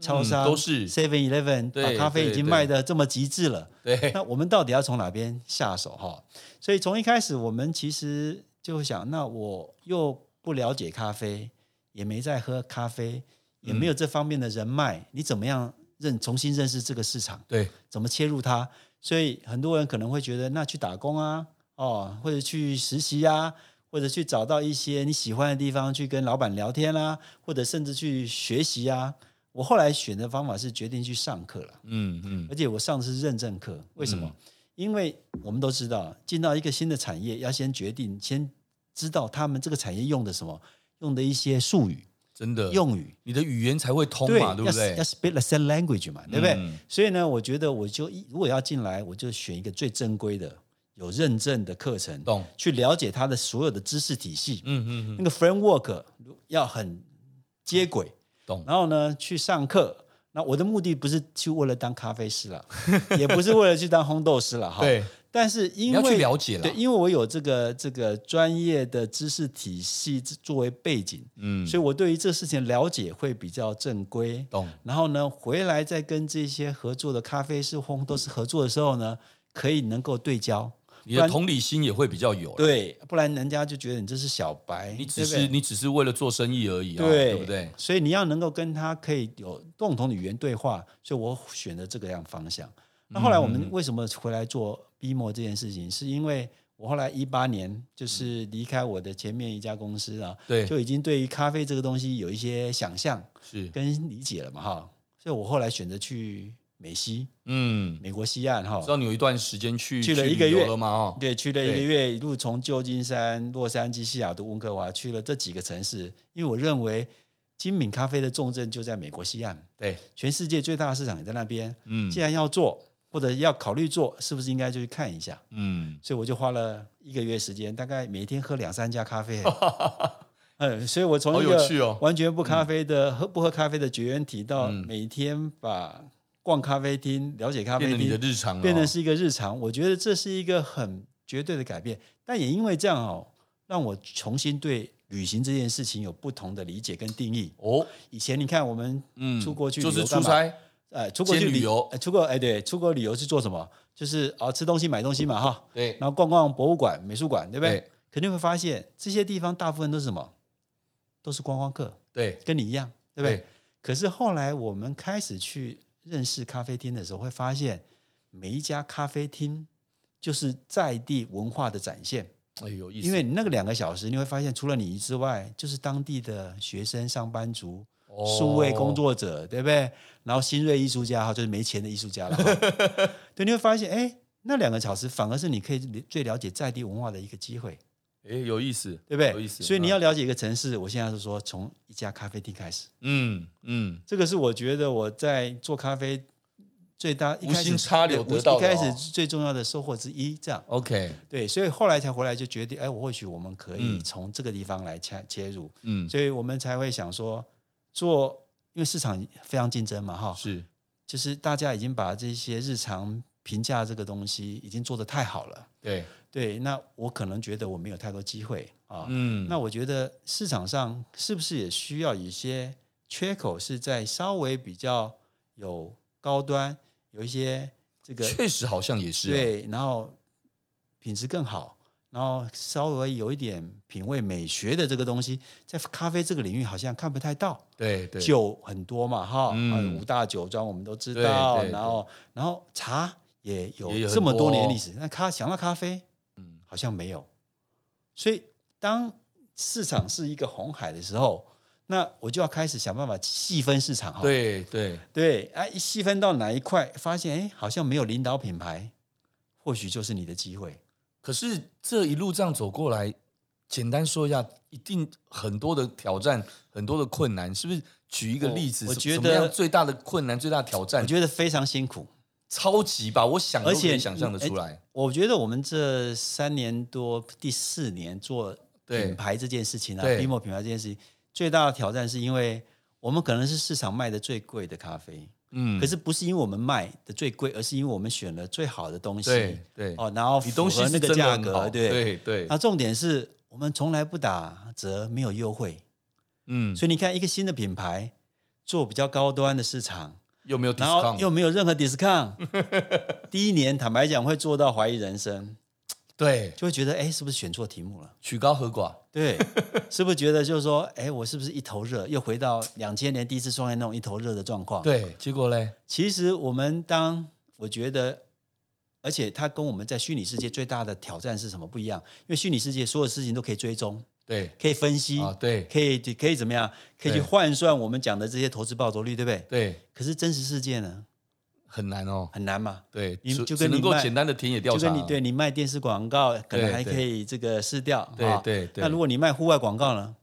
超商、嗯、都是 Seven Eleven，把咖啡已经卖的这么极致了。对，那我们到底要从哪边下手哈？所以从一开始，我们其实就想，那我又不了解咖啡，也没在喝咖啡，也没有这方面的人脉，嗯、你怎么样认重新认识这个市场？对，怎么切入它？所以很多人可能会觉得，那去打工啊，哦，或者去实习呀、啊，或者去找到一些你喜欢的地方去跟老板聊天啦、啊，或者甚至去学习啊。我后来选的方法是决定去上课了，嗯嗯，而且我上的是认证课。为什么？嗯、因为我们都知道，进到一个新的产业，要先决定，先知道他们这个产业用的什么，用的一些术语，真的用语，你的语言才会通嘛，对，对不对？要 speak the same language 嘛，对不对？嗯、所以呢，我觉得我就如果要进来，我就选一个最正规的、有认证的课程，懂？去了解它的所有的知识体系，嗯嗯嗯，那个 framework 要很接轨。然后呢，去上课。那我的目的不是去为了当咖啡师了，也不是为了去当烘豆师了哈。对。但是因为了解了，对，因为我有这个这个专业的知识体系作为背景，嗯，所以我对于这事情了解会比较正规。懂。然后呢，回来再跟这些合作的咖啡师、烘豆师合作的时候呢，可以能够对焦。你的同理心也会比较有，对，不然人家就觉得你这是小白，你只是你只是为了做生意而已，对，对不对？所以你要能够跟他可以有共同的语言对话，所以我选择这个样方向。那后来我们为什么回来做 BMO 这件事情？嗯、是因为我后来一八年就是离开我的前面一家公司啊，对，就已经对于咖啡这个东西有一些想象是跟理解了嘛，哈，所以我后来选择去。美西，嗯，美国西岸哈，知道你有一段时间去去了一个月了吗？哦，对，去了一个月，一路从旧金山、洛杉矶、西雅图、温哥华去了这几个城市，因为我认为精品咖啡的重镇就在美国西岸，对，全世界最大的市场也在那边，嗯，既然要做或者要考虑做，是不是应该就去看一下？嗯，所以我就花了一个月时间，大概每天喝两三家咖啡，嗯，所以我从一个完全不咖啡的、喝不喝咖啡的绝缘体，到每天把逛咖啡厅，了解咖啡厅，变成你的日常，变成是一个日常。我觉得这是一个很绝对的改变，但也因为这样哦，让我重新对旅行这件事情有不同的理解跟定义。哦，以前你看我们出国去就是出差，哎，出国去旅游，出国哎，对，出国旅游是做什么？就是啊，吃东西、买东西嘛，哈，对，然后逛逛博物馆、美术馆，对不对？对，肯定会发现这些地方大部分都是什么？都是观光客，对，跟你一样，对不对？对，可是后来我们开始去。认识咖啡厅的时候，会发现每一家咖啡厅就是在地文化的展现。哎，有意思！因为你那个两个小时，你会发现除了你之外，就是当地的学生、上班族、数位工作者，对不对？然后新锐艺术家哈，就是没钱的艺术家了。对，你会发现，哎，那两个小时反而是你可以最了解在地文化的一个机会。哎，有意思，对不对？有意思。所以你要了解一个城市，我现在是说从一家咖啡厅开始。嗯嗯，这个是我觉得我在做咖啡最大无心插柳得到一开始最重要的收获之一。这样，OK，对，所以后来才回来就决定，哎，我或许我们可以从这个地方来切切入。嗯，所以我们才会想说做，因为市场非常竞争嘛，哈，是，就是大家已经把这些日常评价这个东西已经做得太好了。对。对，那我可能觉得我没有太多机会啊。嗯，那我觉得市场上是不是也需要一些缺口，是在稍微比较有高端，有一些这个确实好像也是对，然后品质更好，然后稍微有一点品味美学的这个东西，在咖啡这个领域好像看不太到。对对，酒很多嘛，哈，嗯，五大酒庄我们都知道，然后然后茶也有这么多年历史，那咖想到咖啡。好像没有，所以当市场是一个红海的时候，那我就要开始想办法细分市场哈。对对对，啊，一细分到哪一块，发现哎，好像没有领导品牌，或许就是你的机会。可是这一路这样走过来，简单说一下，一定很多的挑战，很多的困难，是不是？举一个例子，我，我觉得最大的困难、最大的挑战，我觉得非常辛苦。超级吧，我想都可以想象的出来。我觉得我们这三年多，第四年做品牌这件事情啊，Bimo 品牌这件事情，最大的挑战是因为我们可能是市场卖的最贵的咖啡，嗯，可是不是因为我们卖的最贵，而是因为我们选了最好的东西，对对。哦，然后符合那个价格，对。对对。那重点是我们从来不打折，没有优惠，嗯，所以你看一个新的品牌做比较高端的市场。又没有，然后又没有任何 discount，第一年坦白讲会做到怀疑人生，对，就会觉得哎，是不是选错题目了？曲高和寡，对，是不是觉得就是说，哎，我是不是一头热？又回到两千年第一次创业那种一头热的状况？对，结果嘞？其实我们当我觉得，而且它跟我们在虚拟世界最大的挑战是什么不一样？因为虚拟世界所有事情都可以追踪。对，可以分析，啊、对，可以可以怎么样？可以去换算我们讲的这些投资报酬率，对不对？对。可是真实世界呢？很难哦，很难嘛。对，你就跟你能够简单的田野调查，就跟你对你卖电视广告，可能还可以这个试掉。对对对。那如果你卖户外广告呢？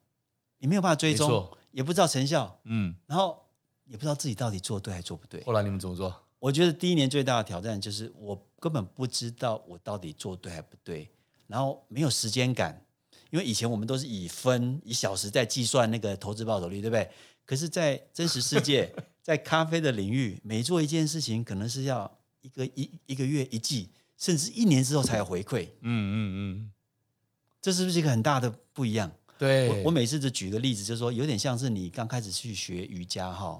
你没有办法追踪，也不知道成效。嗯。然后也不知道自己到底做对还做不对。后来你们怎么做？我觉得第一年最大的挑战就是我根本不知道我到底做对还不对，然后没有时间感。因为以前我们都是以分以小时在计算那个投资报酬率，对不对？可是，在真实世界，在咖啡的领域，每做一件事情，可能是要一个一一个月一季，甚至一年之后才有回馈。嗯嗯嗯，这是不是一个很大的不一样？对，我我每次就举个例子，就是说，有点像是你刚开始去学瑜伽哈，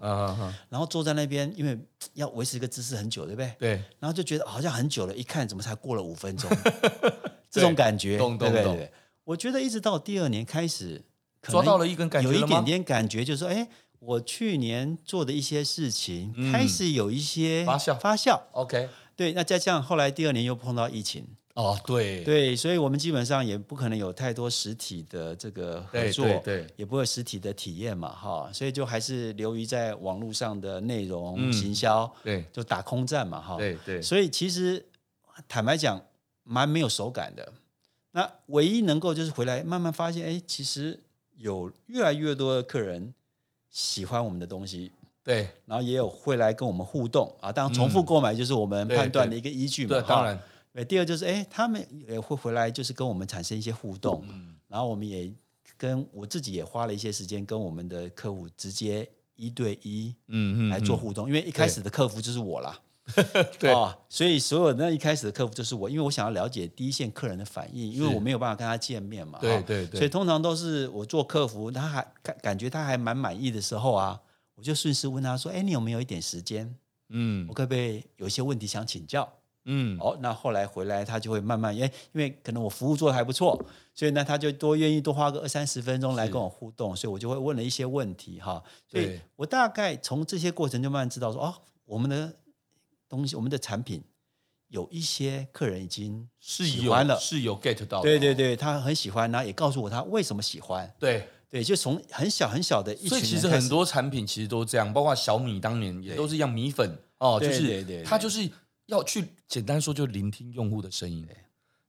然后坐在那边，因为要维持一个姿势很久，对不对？对，然后就觉得好像很久了，一看怎么才过了五分钟，这种感觉，对对对。我觉得一直到第二年开始，抓到了一根感觉，有一点点感觉，就是说，哎，我去年做的一些事情开始有一些发酵，发酵。OK，对，那再这样，后来第二年又碰到疫情，哦，对，对，所以我们基本上也不可能有太多实体的这个合作，对，也不会实体的体验嘛，哈，所以就还是流于在网络上的内容行销，对，就打空战嘛，哈，对对，所以其实坦白讲，蛮没有手感的。那唯一能够就是回来慢慢发现，哎，其实有越来越多的客人喜欢我们的东西，对，然后也有会来跟我们互动啊。当然，重复购买就是我们判断的一个依据嘛。对，当然。对，第二就是，哎，他们也会回来，就是跟我们产生一些互动。嗯。然后我们也跟我自己也花了一些时间跟我们的客户直接一对一，嗯嗯，来做互动。因为一开始的客服就是我啦。对啊、哦，所以所有那一开始的客服就是我，因为我想要了解第一线客人的反应，因为我没有办法跟他见面嘛。对对对，所以通常都是我做客服，他还感感觉他还蛮满意的时候啊，我就顺势问他说：“哎，你有没有一点时间？嗯，我可不可以有一些问题想请教？嗯，哦，那后来回来他就会慢慢，因为因为可能我服务做的还不错，所以呢他就多愿意多花个二三十分钟来跟我互动，所以我就会问了一些问题哈。所以我大概从这些过程就慢慢知道说，哦，我们的。东西，我们的产品有一些客人已经喜欢了，是有，是有 get 到，对对对，他很喜欢，然后也告诉我他为什么喜欢，对。对，就从很小很小的一群，所以其实很多产品其实都这样，包括小米当年也都是一样，米粉哦，就是他就是要去简单说，就聆听用户的声音，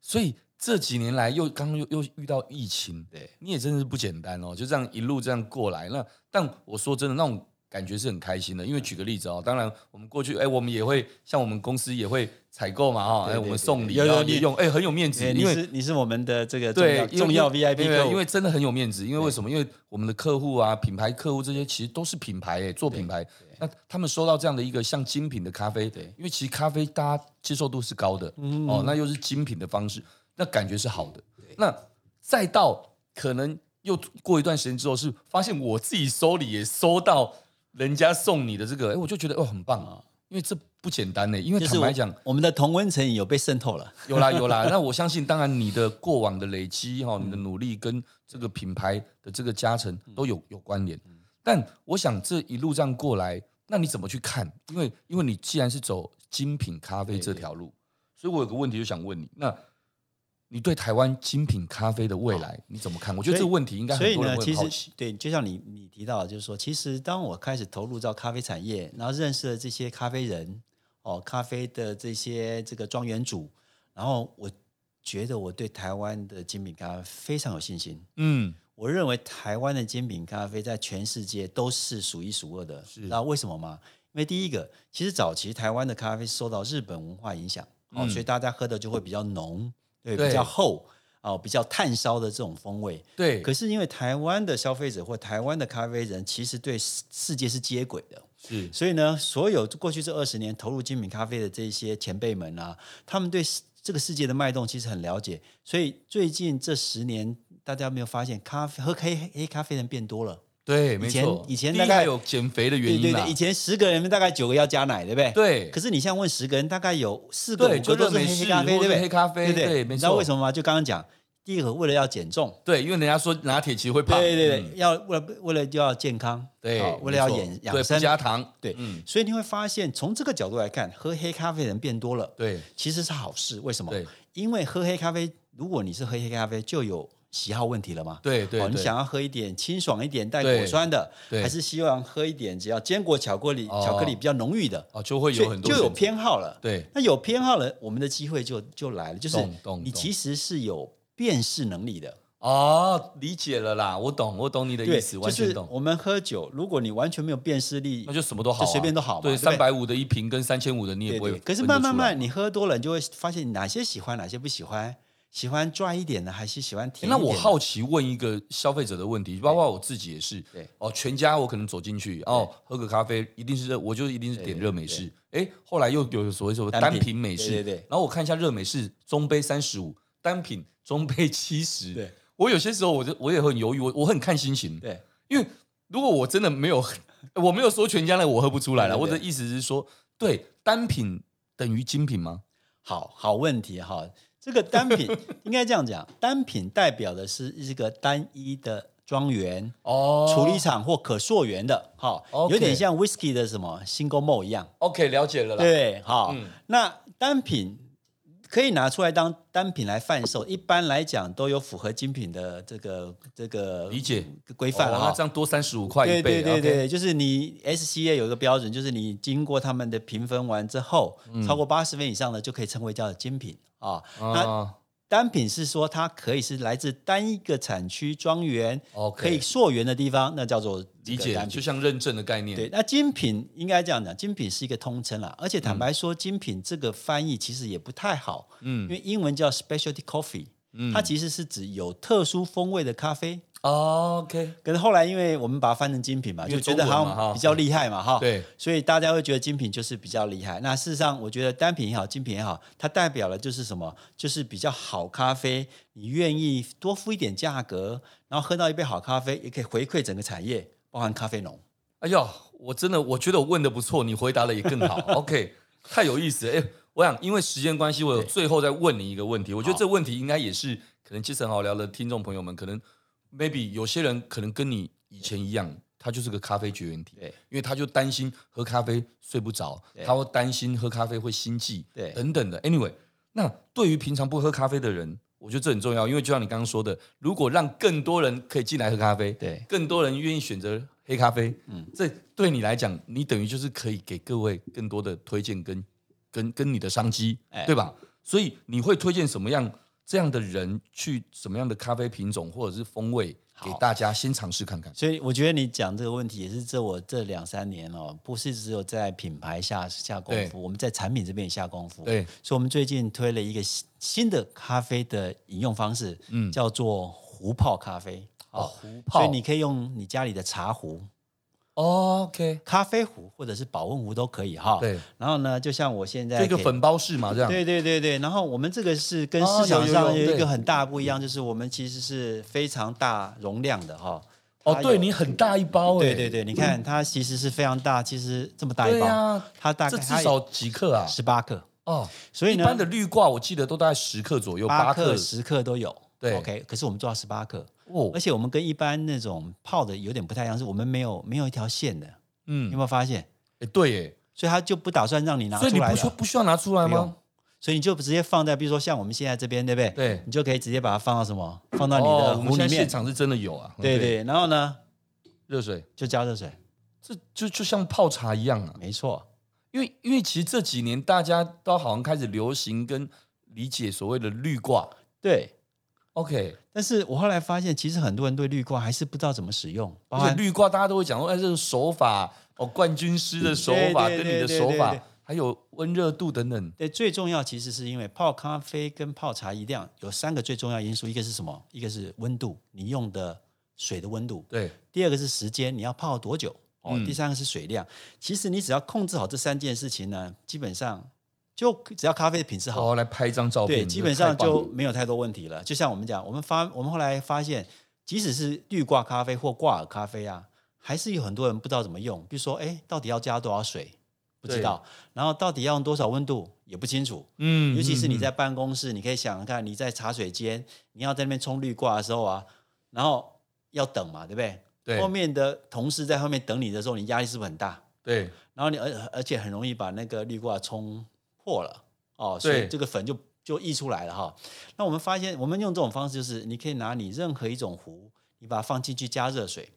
所以这几年来又刚又又遇到疫情，对，你也真的是不简单哦，就这样一路这样过来。那但我说真的，那种感觉是很开心的。因为举个例子哦，当然我们过去哎，我们也会像我们公司也会采购嘛哈，哎，我们送礼有有你用哎，很有面子。因为你是我们的这个对重要 VIP 因为真的很有面子。因为为什么？因为我们的客户啊，品牌客户这些其实都是品牌哎，做品牌。那他们收到这样的一个像精品的咖啡，对，因为其实咖啡大家接受度是高的，嗯，哦，那又是精品的方式，那感觉是好的。那再到可能又过一段时间之后，是发现我自己收礼也收到人家送你的这个，哎，我就觉得哦很棒啊，因为这不简单呢。因为坦白讲，我们的同温层有被渗透了，有啦有啦。那我相信，当然你的过往的累积哈，你的努力跟这个品牌的这个加成都有有关联。但我想这一路这样过来，那你怎么去看？因为因为你既然是走精品咖啡这条路，所以我有个问题就想问你：那你对台湾精品咖啡的未来你怎么看？我觉得这个问题应该很多人会好奇。所以呢，其实对，就像你你提到的，就是说，其实当我开始投入到咖啡产业，然后认识了这些咖啡人哦，咖啡的这些这个庄园主，然后我觉得我对台湾的精品咖啡非常有信心。嗯。我认为台湾的精品咖啡在全世界都是数一数二的。是，那为什么吗？因为第一个，其实早期台湾的咖啡受到日本文化影响，嗯、哦，所以大家喝的就会比较浓，对，对比较厚，哦，比较炭烧的这种风味。对。可是因为台湾的消费者或台湾的咖啡人，其实对世界是接轨的。是。所以呢，所有过去这二十年投入精品咖啡的这些前辈们啊，他们对这个世界的脉动其实很了解。所以最近这十年。大家有没有发现，咖啡喝黑黑咖啡人变多了？对，没错。以前大概有减肥的原因。对对对，以前十个人大概九个要加奶，对不对？对。可是你现在问十个人，大概有四个五个都是黑咖啡，对不对？黑咖啡，对对。你知道为什么吗？就刚刚讲，第一个为了要减重，对，因为人家说拿铁其实会胖，对对对，要为了为了就要健康，对，为了要养养生，不加糖，对，所以你会发现，从这个角度来看，喝黑咖啡的人变多了，对，其实是好事。为什么？因为喝黑咖啡，如果你是喝黑咖啡，就有。喜好问题了嘛？对对，你想要喝一点清爽一点带果酸的，还是希望喝一点只要坚果巧克力巧克力比较浓郁的？哦，就会有很多就有偏好了。对，那有偏好了，我们的机会就就来了，就是你其实是有辨识能力的。哦，理解了啦，我懂，我懂你的意思，完全懂。我们喝酒，如果你完全没有辨识力，那就什么都好，就随便都好。对，三百五的一瓶跟三千五的你也不会。可是慢慢慢，你喝多了，你就会发现哪些喜欢，哪些不喜欢。喜欢拽一点的，还是喜欢甜？那我好奇问一个消费者的问题，包括我自己也是。对哦，全家我可能走进去哦，喝个咖啡一定是热，我就一定是点热美式。哎，后来又有所谓说单品美式，对对。然后我看一下热美式中杯三十五，单品中杯七十。对，我有些时候我就我也很犹豫，我我很看心情。对，因为如果我真的没有，我没有说全家的我喝不出来了。我的意思是说，对，单品等于精品吗？好好问题哈。这个单品 应该这样讲，单品代表的是一个单一的庄园哦，处理厂或可溯源的，哈，有点像 whisky 的什么 single malt 一样。OK，了解了啦。对，好，嗯、那单品。可以拿出来当单品来贩售，一般来讲都有符合精品的这个这个理解规范了哈。这样多三十五块一倍，对对对对，就是你 SCA 有一个标准，就是你经过他们的评分完之后，超过八十分以上的就可以称为叫精品啊。那单品是说它可以是来自单一个产区庄园，可以溯源的地方，那叫做理解，就像认证的概念。对，那精品应该这样讲，精品是一个通称啦，而且坦白说，精品这个翻译其实也不太好，嗯，因为英文叫 specialty coffee，嗯，它其实是指有特殊风味的咖啡。OK，可是后来因为我们把它翻成精品嘛，就觉得好像比较厉害嘛，哈，对，所以大家会觉得精品就是比较厉害。那事实上，我觉得单品也好，精品也好，它代表了就是什么？就是比较好咖啡，你愿意多付一点价格，然后喝到一杯好咖啡，也可以回馈整个产业，包含咖啡农。哎呦，我真的我觉得我问的不错，你回答的也更好。OK，太有意思了。哎，我想因为时间关系，我有最后再问你一个问题。我觉得这问题应该也是可能其实很好聊的听众朋友们可能。Maybe 有些人可能跟你以前一样，他就是个咖啡绝缘体，对，因为他就担心喝咖啡睡不着，他会担心喝咖啡会心悸，对，等等的。Anyway，那对于平常不喝咖啡的人，我觉得这很重要，因为就像你刚刚说的，如果让更多人可以进来喝咖啡，对，更多人愿意选择黑咖啡，嗯，这对你来讲，你等于就是可以给各位更多的推荐跟跟跟你的商机，哎，对吧？所以你会推荐什么样这样的人去什么样的咖啡品种或者是风味，给大家先尝试看看。所以我觉得你讲这个问题也是这我这两三年哦，不是只有在品牌下下功夫，我们在产品这边也下功夫。对，所以我们最近推了一个新的咖啡的饮用方式，嗯，叫做壶泡咖啡。哦，壶泡，所以你可以用你家里的茶壶。OK，咖啡壶或者是保温壶都可以哈。对，然后呢，就像我现在这个粉包式嘛，这样。对对对对，然后我们这个是跟市场上有一个很大不一样，就是我们其实是非常大容量的哈。哦，对你很大一包哎。对对对，你看它其实是非常大，其实这么大一包，它大概至少几克啊？十八克哦。所以一般的绿挂我记得都大概十克左右，八克、十克都有。对，OK，可是我们做到十八克哦，而且我们跟一般那种泡的有点不太一样，是我们没有没有一条线的。嗯，有没有发现？哎，对，哎，所以他就不打算让你拿出来，所以你不需不需要拿出来吗？所以你就直接放在，比如说像我们现在这边，对不对？对，你就可以直接把它放到什么？放到你的壶里面。哦，我们现在现场是真的有啊。对对，然后呢，热水就加热水，这就就像泡茶一样啊。没错，因为因为其实这几年大家都好像开始流行跟理解所谓的滤挂。对。OK，但是我后来发现，其实很多人对滤挂还是不知道怎么使用。而且滤挂大家都会讲说，哎，这个手法哦，冠军师的手法跟你的手法，还有温热度等等。对，最重要其实是因为泡咖啡跟泡茶一样，有三个最重要因素，一个是什么？一个是温度，你用的水的温度。对。第二个是时间，你要泡多久？哦。嗯。第三个是水量。其实你只要控制好这三件事情呢，基本上。就只要咖啡的品质好，好，来拍一张照片，对，基本上就没有太多问题了。就像我们讲，我们发，我们后来发现，即使是滤挂咖啡或挂耳咖啡啊，还是有很多人不知道怎么用。比如说，哎，到底要加多少水？不知道。然后到底要用多少温度？也不清楚。嗯，尤其是你在办公室，嗯、你可以想想看，你在茶水间，你要在那边冲滤挂的时候啊，然后要等嘛，对不对？对。后面的同事在后面等你的时候，你压力是不是很大？对。然后你而而且很容易把那个滤挂冲。破了哦，所以这个粉就就溢出来了哈。那我们发现，我们用这种方式，就是你可以拿你任何一种壶，你把它放进去加热水，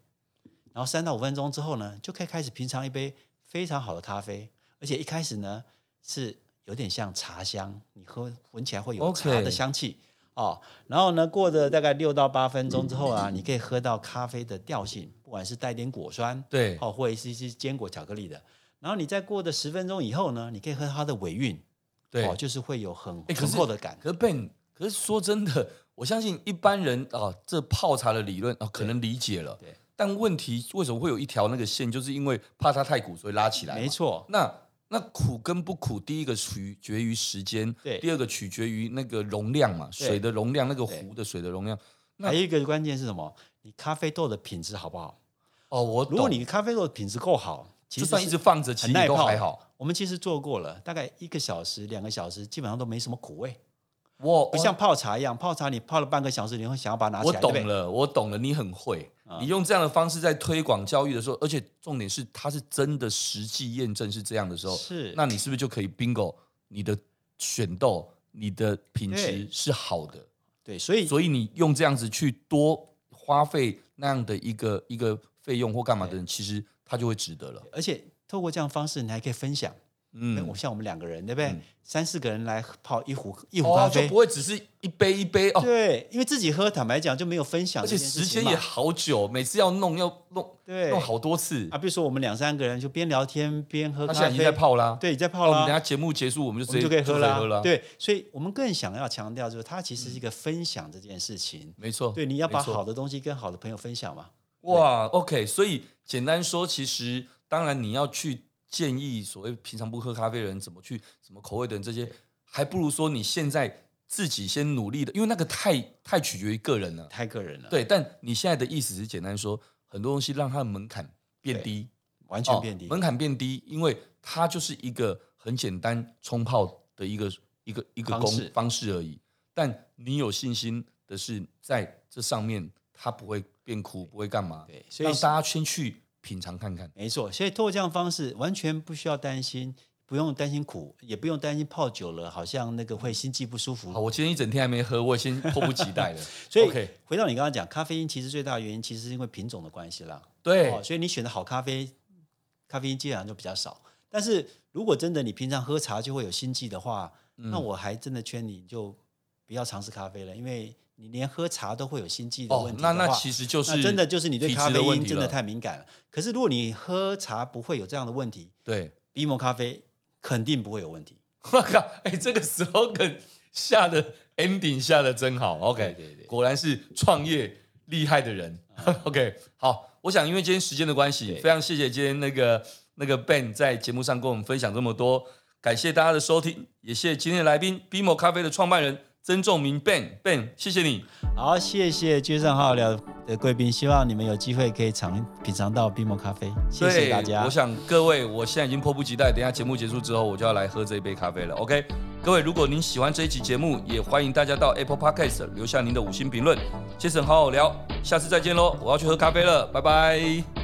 然后三到五分钟之后呢，就可以开始品尝一杯非常好的咖啡。而且一开始呢，是有点像茶香，你喝闻起来会有茶的香气哦。然后呢，过了大概六到八分钟之后啊，你可以喝到咖啡的调性，不管是带点果酸，对，哦，或者是一些坚果巧克力的。然后你再过的十分钟以后呢，你可以喝它的尾韵，对，哦，就是会有很浓厚的感。可是 Ben，可是说真的，我相信一般人啊、哦，这泡茶的理论啊、哦，可能理解了。对。但问题为什么会有一条那个线？就是因为怕它太苦，所以拉起来。没错。那那苦跟不苦，第一个取决于时间，对。第二个取决于那个容量嘛，水的容量，那个壶的水的容量。还有一个关键是什么？你咖啡豆的品质好不好？哦，我。如果你咖啡豆的品质够好。就算一直放着，其实都还好。我们其实做过了，大概一个小时、两个小时，基本上都没什么苦味。我不像泡茶一样，泡茶你泡了半个小时，你会想要把它拿起来。我懂了，我懂了，你很会。你用这样的方式在推广教育的时候，而且重点是它是真的实际验证是这样的时候，是。那你是不是就可以 bingo？你的选豆，你的品质是好的。对，所以所以你用这样子去多花费那样的一个一个费用或干嘛的人，其实。他就会值得了，而且透过这样方式，你还可以分享。嗯，我像我们两个人，对不对？嗯、三四个人来泡一壶一壶咖啡，哦，就不会只是一杯一杯哦。对，因为自己喝，坦白讲就没有分享，而且时间也好久，每次要弄要弄，对，弄好多次啊。比如说我们两三个人就边聊天边喝咖啡，他现在已经在泡啦，对，在泡啦。等下节目结束，我们就直接就可以喝啦。喝了。对，所以我们更想要强调，就是它其实是一个分享这件事情。嗯、没错，对，你要把好的东西跟好的朋友分享嘛。哇，OK，所以简单说，其实。当然，你要去建议所谓平常不喝咖啡的人怎么去什么口味的人，这些还不如说你现在自己先努力的，因为那个太太取决于个人了，太个人了。对，但你现在的意思是简单说，很多东西让它的门槛变低，完全变低，哦，门槛变低，因为它就是一个很简单冲泡的一个一个一个工方式，方式而已。但你有信心的是，在这上面它不会变苦，不会干嘛？对，所以让大家先去。品尝看看，没错。所以通过这样的方式，完全不需要担心，不用担心苦，也不用担心泡久了好像那个会心悸不舒服。好，我今天一整天还没喝，我已经迫不及待了。所以回到你刚刚讲，咖啡因其实最大的原因，其实是因为品种的关系啦。对、哦，所以你选的好咖啡，咖啡因基本上就比较少。但是如果真的你平常喝茶就会有心悸的话，嗯、那我还真的劝你就不要尝试咖啡了，因为你连喝茶都会有心悸的问题的那那其实就是真的就是你对咖啡因真的太敏感了。可是如果你喝茶不会有这样的问题，对，BMO 咖啡肯定不会有问题。我靠，哎，这个 slogan 下的 ending 下的真好，OK，对对对，果然是创业厉害的人，OK，好，我想因为今天时间的关系，非常谢谢今天那个那个 Ben 在节目上跟我们分享这么多，感谢大家的收听，也谢谢今天的来宾 BMO 咖啡的创办人。曾仲明 Ben Ben，谢谢你。好，谢谢 Jason 好好聊的贵宾，希望你们有机会可以尝品尝到 BMO 咖啡。谢谢大家。我想各位，我现在已经迫不及待，等下节目结束之后，我就要来喝这一杯咖啡了。OK，各位，如果您喜欢这一期节目，也欢迎大家到 Apple Podcast 留下您的五星评论。Jason 好好聊，下次再见喽！我要去喝咖啡了，拜拜。